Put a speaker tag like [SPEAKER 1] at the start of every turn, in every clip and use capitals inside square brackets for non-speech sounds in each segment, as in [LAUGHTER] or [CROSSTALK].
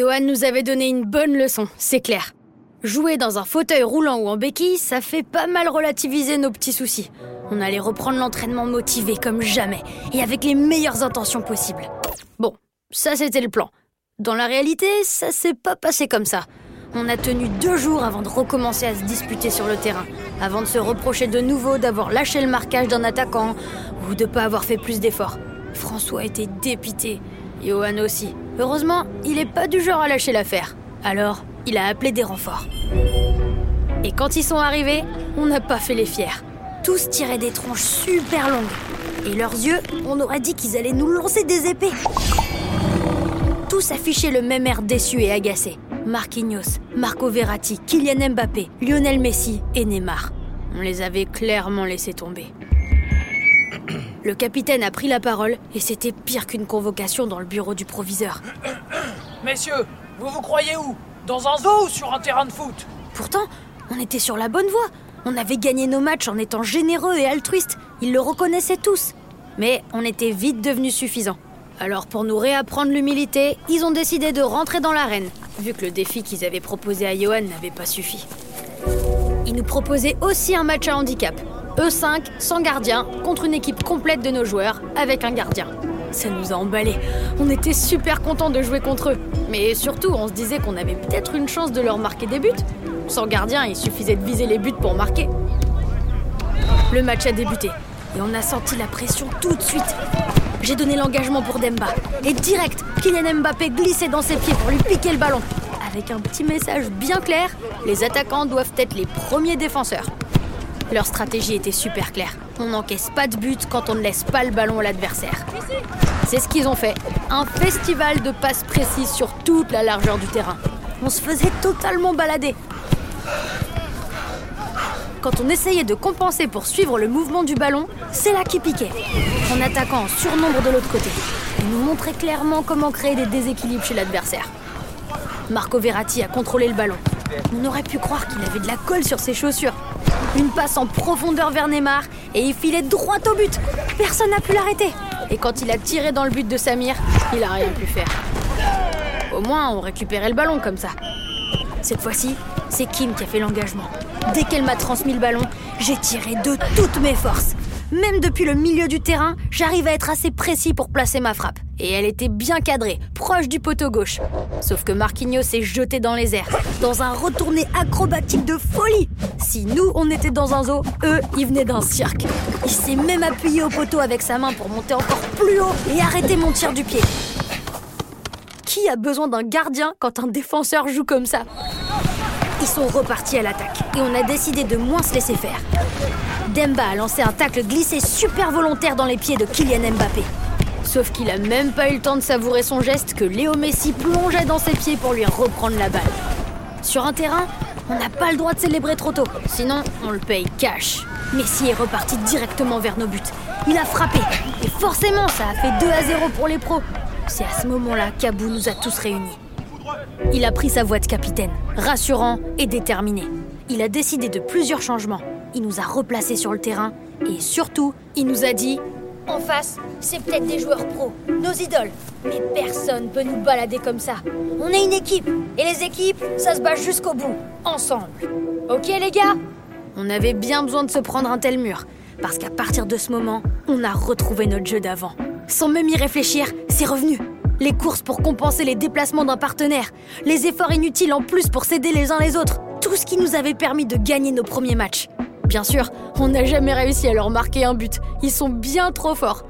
[SPEAKER 1] Johan nous avait donné une bonne leçon, c'est clair. Jouer dans un fauteuil roulant ou en béquille, ça fait pas mal relativiser nos petits soucis. On allait reprendre l'entraînement motivé comme jamais et avec les meilleures intentions possibles. Bon, ça c'était le plan. Dans la réalité, ça s'est pas passé comme ça. On a tenu deux jours avant de recommencer à se disputer sur le terrain, avant de se reprocher de nouveau d'avoir lâché le marquage d'un attaquant ou de pas avoir fait plus d'efforts. François était dépité, Johan aussi. Heureusement, il est pas du genre à lâcher l'affaire. Alors, il a appelé des renforts. Et quand ils sont arrivés, on n'a pas fait les fiers. Tous tiraient des tronches super longues. Et leurs yeux, on aurait dit qu'ils allaient nous lancer des épées. Tous affichaient le même air déçu et agacé. Marquinhos, Marco Verratti, Kylian Mbappé, Lionel Messi et Neymar. On les avait clairement laissés tomber. Le capitaine a pris la parole et c'était pire qu'une convocation dans le bureau du proviseur. [COUGHS]
[SPEAKER 2] Messieurs, vous vous croyez où? Dans un zoo ou sur un terrain de foot?
[SPEAKER 1] Pourtant, on était sur la bonne voie. On avait gagné nos matchs en étant généreux et altruistes. Ils le reconnaissaient tous. Mais on était vite devenus suffisants. Alors pour nous réapprendre l'humilité, ils ont décidé de rentrer dans l'arène, vu que le défi qu'ils avaient proposé à Johan n'avait pas suffi. Ils nous proposaient aussi un match à handicap. E5, sans gardien, contre une équipe complète de nos joueurs, avec un gardien. Ça nous a emballés. On était super contents de jouer contre eux. Mais surtout, on se disait qu'on avait peut-être une chance de leur marquer des buts. Sans gardien, il suffisait de viser les buts pour marquer. Le match a débuté et on a senti la pression tout de suite. J'ai donné l'engagement pour Demba. Et direct, Kylian Mbappé glissait dans ses pieds pour lui piquer le ballon. Avec un petit message bien clair, les attaquants doivent être les premiers défenseurs. Leur stratégie était super claire. On n'encaisse pas de but quand on ne laisse pas le ballon à l'adversaire. C'est ce qu'ils ont fait. Un festival de passes précises sur toute la largeur du terrain. On se faisait totalement balader. Quand on essayait de compenser pour suivre le mouvement du ballon, c'est là qui piquait. En attaquant en surnombre de l'autre côté. Il nous montrait clairement comment créer des déséquilibres chez l'adversaire. Marco Verratti a contrôlé le ballon. On aurait pu croire qu'il avait de la colle sur ses chaussures. Une passe en profondeur vers Neymar et il filait droit au but. Personne n'a pu l'arrêter. Et quand il a tiré dans le but de Samir, il a rien pu faire. Au moins, on récupérait le ballon comme ça. Cette fois-ci, c'est Kim qui a fait l'engagement. Dès qu'elle m'a transmis le ballon, j'ai tiré de toutes mes forces. Même depuis le milieu du terrain, j'arrive à être assez précis pour placer ma frappe. Et elle était bien cadrée, proche du poteau gauche. Sauf que Marquinhos s'est jeté dans les airs, dans un retourné acrobatique de folie. Si nous, on était dans un zoo, eux, ils venaient d'un cirque. Il s'est même appuyé au poteau avec sa main pour monter encore plus haut et arrêter mon tir du pied. Qui a besoin d'un gardien quand un défenseur joue comme ça? Ils sont repartis à l'attaque et on a décidé de moins se laisser faire. Demba a lancé un tacle glissé super volontaire dans les pieds de Kylian Mbappé. Sauf qu'il a même pas eu le temps de savourer son geste que Léo Messi plongeait dans ses pieds pour lui reprendre la balle. Sur un terrain, on n'a pas le droit de célébrer trop tôt, sinon on le paye cash. Messi est reparti directement vers nos buts. Il a frappé, et forcément ça a fait 2 à 0 pour les pros. C'est à ce moment-là qu'Abou nous a tous réunis. Il a pris sa voix de capitaine, rassurant et déterminé. Il a décidé de plusieurs changements. Il nous a replacés sur le terrain et surtout, il nous a dit En face, c'est peut-être des joueurs pros, nos idoles, mais personne peut nous balader comme ça. On est une équipe et les équipes, ça se bat jusqu'au bout, ensemble. Ok les gars? On avait bien besoin de se prendre un tel mur parce qu'à partir de ce moment, on a retrouvé notre jeu d'avant. Sans même y réfléchir, c'est revenu. Les courses pour compenser les déplacements d'un partenaire, les efforts inutiles en plus pour s'aider les uns les autres, tout ce qui nous avait permis de gagner nos premiers matchs. Bien sûr, on n'a jamais réussi à leur marquer un but. Ils sont bien trop forts.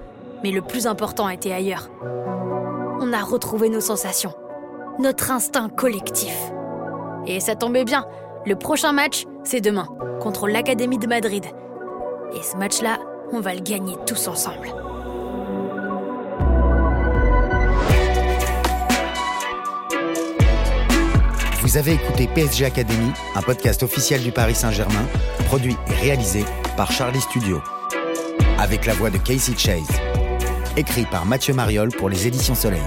[SPEAKER 1] Mais le plus important était ailleurs. On a retrouvé nos sensations. Notre instinct collectif. Et ça tombait bien. Le prochain match, c'est demain, contre l'Académie de Madrid. Et ce match-là, on va le gagner tous ensemble.
[SPEAKER 3] Vous avez écouté PSG Academy, un podcast officiel du Paris Saint-Germain, produit et réalisé par Charlie Studio. Avec la voix de Casey Chase. Écrit par Mathieu Mariol pour les éditions Soleil.